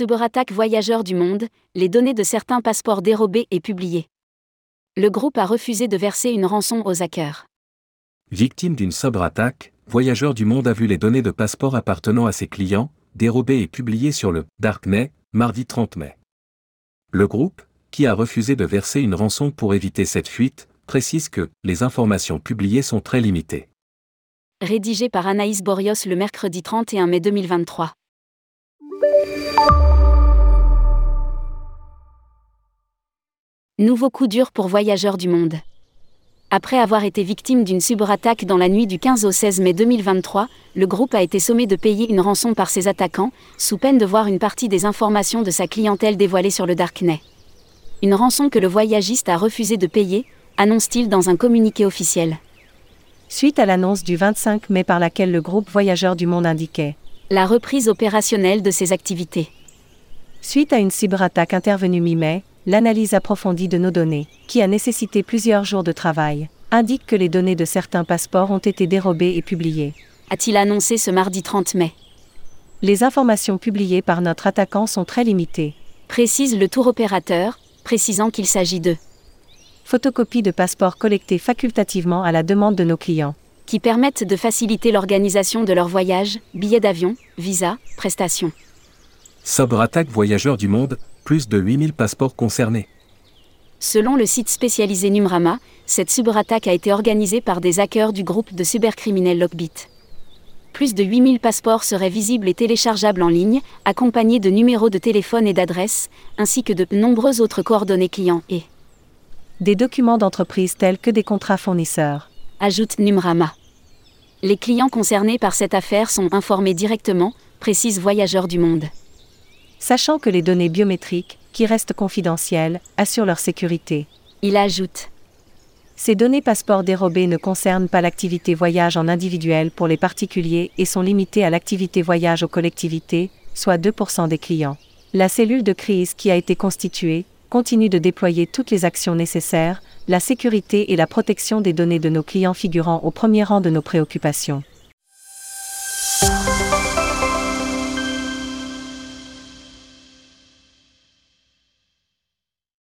cyberattaque voyageurs du monde, les données de certains passeports dérobés et publiées. Le groupe a refusé de verser une rançon aux hackers. Victime d'une cyberattaque, Voyageurs du Monde a vu les données de passeports appartenant à ses clients, dérobées et publiées sur le Darknet, mardi 30 mai. Le groupe, qui a refusé de verser une rançon pour éviter cette fuite, précise que les informations publiées sont très limitées. Rédigé par Anaïs Borios le mercredi 31 mai 2023. Nouveau coup dur pour voyageurs du monde. Après avoir été victime d'une cyberattaque dans la nuit du 15 au 16 mai 2023, le groupe a été sommé de payer une rançon par ses attaquants, sous peine de voir une partie des informations de sa clientèle dévoilées sur le Darknet. Une rançon que le voyagiste a refusé de payer, annonce-t-il dans un communiqué officiel. Suite à l'annonce du 25 mai par laquelle le groupe Voyageurs du Monde indiquait la reprise opérationnelle de ses activités. Suite à une cyberattaque intervenue mi-mai, l'analyse approfondie de nos données, qui a nécessité plusieurs jours de travail, indique que les données de certains passeports ont été dérobées et publiées. A-t-il annoncé ce mardi 30 mai Les informations publiées par notre attaquant sont très limitées. Précise le tour opérateur, précisant qu'il s'agit de photocopies de passeports collectés facultativement à la demande de nos clients. Qui permettent de faciliter l'organisation de leur voyage, billets d'avion, visa, prestations. Cyberattaque voyageurs du monde, plus de 8000 passeports concernés. Selon le site spécialisé Numrama, cette cyberattaque a été organisée par des hackers du groupe de cybercriminels Lockbit. Plus de 8000 passeports seraient visibles et téléchargeables en ligne, accompagnés de numéros de téléphone et d'adresses, ainsi que de nombreuses autres coordonnées clients et des documents d'entreprise tels que des contrats fournisseurs. Ajoute Numrama. Les clients concernés par cette affaire sont informés directement, précise Voyageurs du Monde sachant que les données biométriques, qui restent confidentielles, assurent leur sécurité. Il ajoute. Ces données passeports dérobées ne concernent pas l'activité voyage en individuel pour les particuliers et sont limitées à l'activité voyage aux collectivités, soit 2% des clients. La cellule de crise qui a été constituée continue de déployer toutes les actions nécessaires, la sécurité et la protection des données de nos clients figurant au premier rang de nos préoccupations.